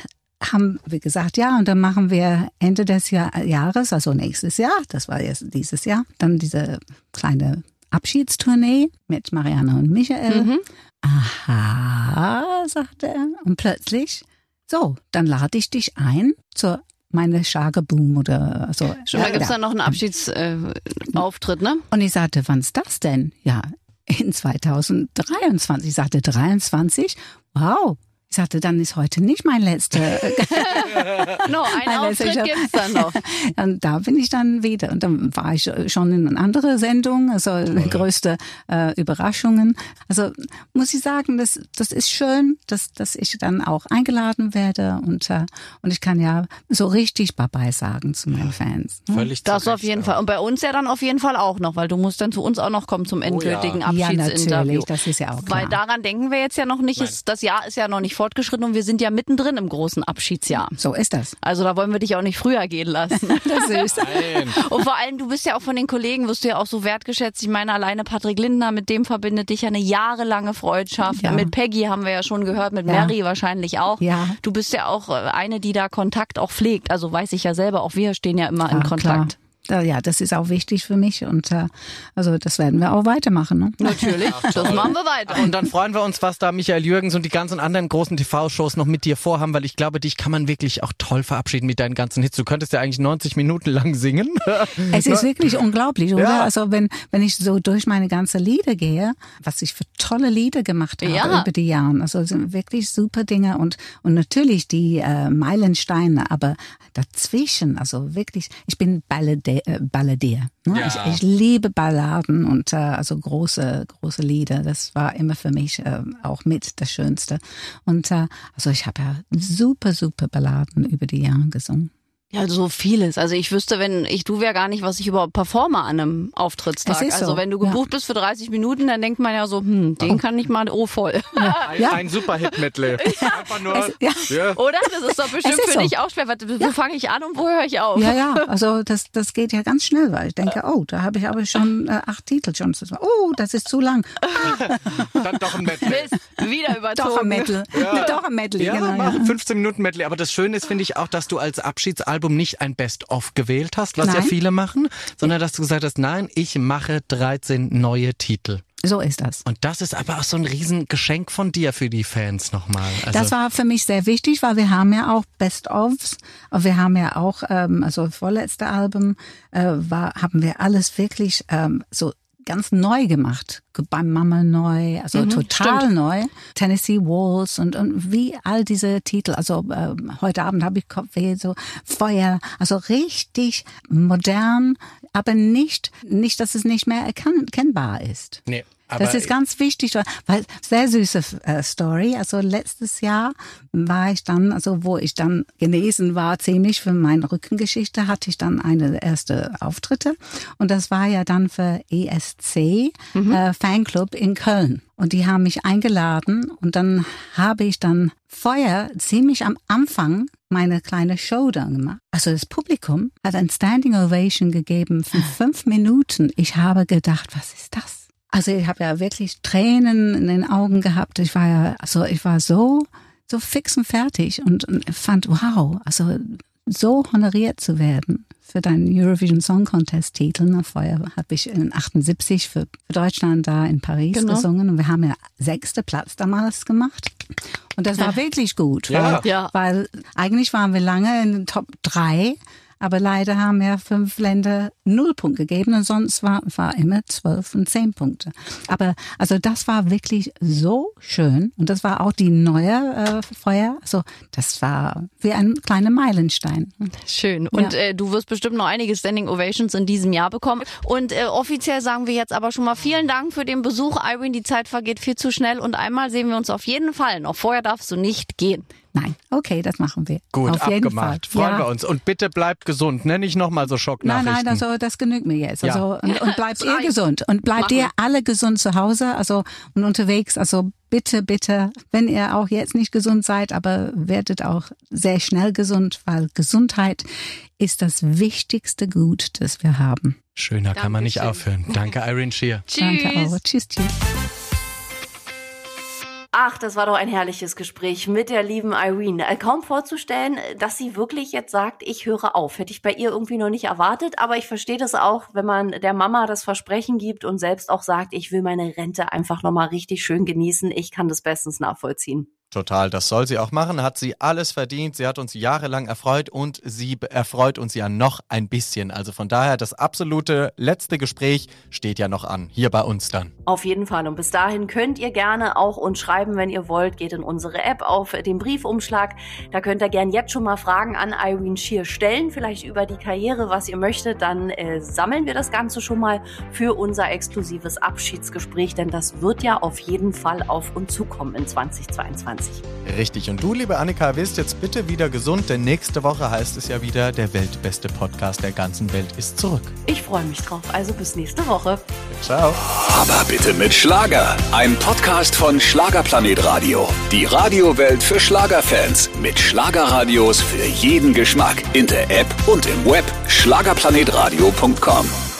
haben wir gesagt, ja, und dann machen wir Ende des Jahr, Jahres, also nächstes Jahr, das war jetzt dieses Jahr, dann diese kleine Abschiedstournee mit Marianne und Michael. Mhm. Aha, sagte er. Und plötzlich, so, dann lade ich dich ein zur meine Schlagerboom oder so. Schon, da gibt's ja. dann noch einen Abschiedsauftritt, äh, ne? Und ich sagte, wann's das denn? Ja, in 2023. Ich sagte, 23? Wow. Ich sagte, dann ist heute nicht mein letzter. no, Ein Auftritt letzter- gibt's dann noch. Und da bin ich dann wieder. Und dann war ich schon in eine andere Sendung, also größte äh, Überraschungen. Also muss ich sagen, das, das ist schön, dass, dass ich dann auch eingeladen werde und, äh, und ich kann ja so richtig Bye-bye sagen zu meinen Fans. ne? Völlig Das zu auf jeden auch. Fall. Und bei uns ja dann auf jeden Fall auch noch, weil du musst dann zu uns auch noch kommen zum endgültigen Ja, Abschiedsinterview. natürlich, das ist ja auch klar. Weil daran denken wir jetzt ja noch nicht. Es, das Jahr ist ja noch nicht fortgeschritten und wir sind ja mittendrin im großen Abschiedsjahr. So ist das. Also da wollen wir dich auch nicht früher gehen lassen. Das ist. Nein. Und vor allem, du bist ja auch von den Kollegen, wirst du ja auch so wertgeschätzt. Ich meine, alleine Patrick Lindner, mit dem verbindet dich ja eine jahrelange Freundschaft. Ja. Mit Peggy haben wir ja schon gehört, mit Ja. Mary wahrscheinlich auch. Ja. Du bist ja auch äh, eine, die da Kontakt auch pflegt. Also weiß ich ja selber, auch wir stehen ja immer in Ja, Kontakt. Klar. Da- Ja, das ist auch wichtig für mich und äh, also das werden wir auch weitermachen. Ne? Natürlich, das machen wir weiter. Und dann freuen wir uns, was da Michael Jürgens und die ganzen anderen großen TV-Shows noch mit dir vorhaben, weil ich glaube, dich kann man wirklich auch toll verabschieden mit deinen ganzen Hits. Du könntest ja eigentlich 90 Minuten lang singen. Es ist wirklich unglaublich, oder? Ja. Also wenn, wenn ich so durch meine ganze Lieder gehe, was ich für tolle Lieder gemacht habe Ja. über die Jahre. Also es sind wirklich super Dinge und, und natürlich die äh, Meilensteine, aber dazwischen, also wirklich, ich bin Ballade, äh, Balladier. Ne? Ja. Ich, ich liebe Balladen und äh, also große, große Lieder. Das war immer für mich äh, auch mit das Schönste. Und äh, also ich habe ja super, super Balladen über die Jahre gesungen. Ja, so vieles. Also ich wüsste, wenn ich du wäre gar nicht, was ich überhaupt performe an einem Auftrittstag. Also so, wenn du ja. gebucht bist für 30 Minuten, dann denkt man ja so, hm, den kann ich mal, oh voll. Ein, Ja. ein Super-Hit-Medley. Einfach nur. Es, ja. Ja. Oder? Das ist doch bestimmt ist für so. dich auch schwer. Warte, Wo fange ich an und wo höre ich auf? Ja, ja, also das, das geht ja ganz schnell, weil ich denke, oh, da habe ich aber schon äh, acht Titel schon. Oh, das ist zu lang. Dann doch ein Medley. Mist, wieder überzogen. Doch ein Medley. Doch ein Medley, Ja, genau. mach Ja. 15 Minuten Medley. Aber das Schöne ist, finde ich auch, dass du als Abschiedsalbum nicht ein Best-of gewählt hast, was ja Nein. viele machen, sondern dass du gesagt hast, nein, ich mache 13 neue Titel. So ist das. Und das ist aber auch so ein Riesengeschenk von dir für die Fans nochmal. Also, Das war für mich sehr wichtig, weil wir haben ja auch Best-ofs. Wir haben ja auch, ähm, also vorletzte Album äh, war, haben wir alles wirklich ähm, so ganz neu gemacht. Beim Mama neu, also total neu. Tennessee Walls und, und wie all diese Titel. Also ähm, heute Abend habe ich Kopfweh, so Feuer. Also richtig modern, aber nicht, nicht, dass es nicht mehr erkennbar ist. nee, aber Das ist ganz wichtig, weil sehr süße äh, Story. Also letztes Jahr war ich dann, also wo ich dann genesen war, ziemlich für meine Rückengeschichte, hatte ich dann eine erste Auftritte und das war ja dann für ESC äh, Fanclub in Köln. Und die haben mich eingeladen und dann habe ich dann vorher ziemlich am Anfang meine kleine Show dann gemacht. Also das Publikum hat ein Standing Ovation gegeben von fünf Minuten. Ich habe gedacht, was ist das? Also ich habe ja wirklich Tränen in den Augen gehabt. Ich war ja, also ich war so, so fix und fertig und, und fand, wow, also so honoriert zu werden für deinen Eurovision Song Contest Titel. Na, vorher habe ich in 78 für, für Deutschland da in Paris Genau. gesungen und wir haben ja sechste Platz damals gemacht. Und das war wirklich gut, Ja. weil, Ja. weil eigentlich waren wir lange in den Top drei, aber leider haben ja fünf Länder null Punkt gegeben und sonst war, war immer zwölf und zehn Punkte. Aber also das war wirklich so schön und das war auch die neue äh, Feuer. Also das war wie ein kleiner Meilenstein. Schön. Und Ja. äh, du wirst bestimmt noch einige Standing Ovations in diesem Jahr bekommen. Und äh, offiziell sagen wir jetzt aber schon mal vielen Dank für den Besuch. Irene, die Zeit vergeht viel zu schnell und einmal sehen wir uns auf jeden Fall noch. Vorher darfst du nicht gehen. Nein, okay, das machen wir. gut, Auf jeden abgemacht. Fall. Freuen ja. wir uns. Und bitte bleibt gesund, ne? Nicht nochmal so Nein, Schocknachrichten. nein, also das genügt mir jetzt. Ja. Also und, und bleibt ihr gesund und bleibt Machen ihr alle gesund zu Hause, also und unterwegs. Also bitte, bitte, wenn ihr auch jetzt nicht gesund seid, aber werdet auch sehr schnell gesund, weil Gesundheit ist das wichtigste Gut, das wir haben. Schöner kann man nicht Dankeschön. aufhören. Danke, Irene Shear. Danke auch. Tschüss, tschüss. Ach, das war doch ein herrliches Gespräch mit der lieben Irene. Äh, Kaum vorzustellen, dass sie wirklich jetzt sagt, ich höre auf. Hätte ich bei ihr irgendwie noch nicht erwartet, aber ich verstehe das auch, wenn man der Mama das Versprechen gibt und selbst auch sagt, ich will meine Rente einfach nochmal richtig schön genießen. Ich kann das bestens nachvollziehen. Total, das soll sie auch machen, hat sie alles verdient. Sie hat uns jahrelang erfreut und sie erfreut uns ja noch ein bisschen. Also von daher, das absolute letzte Gespräch steht ja noch an, hier bei uns dann. Auf jeden Fall. Und bis dahin könnt ihr gerne auch uns schreiben, wenn ihr wollt. Geht in unsere App auf den Briefumschlag. Da könnt ihr gerne jetzt schon mal Fragen an Irene Shear stellen, vielleicht über die Karriere, was ihr möchtet. Dann äh, sammeln wir das Ganze schon mal für unser exklusives Abschiedsgespräch, denn das wird ja auf jeden Fall auf uns zukommen in 2022. Richtig. Und du, liebe Annika, wirst jetzt bitte wieder gesund, denn nächste Woche heißt es ja wieder, der weltbeste Podcast der ganzen Welt ist zurück. Ich freue mich drauf. Also bis nächste Woche. Ciao. Aber bitte mit Schlager. Ein Podcast von Schlagerplanet Radio. Die Radiowelt für Schlagerfans. Mit Schlagerradios für jeden Geschmack. In der App und im Web. Schlagerplanetradio.com.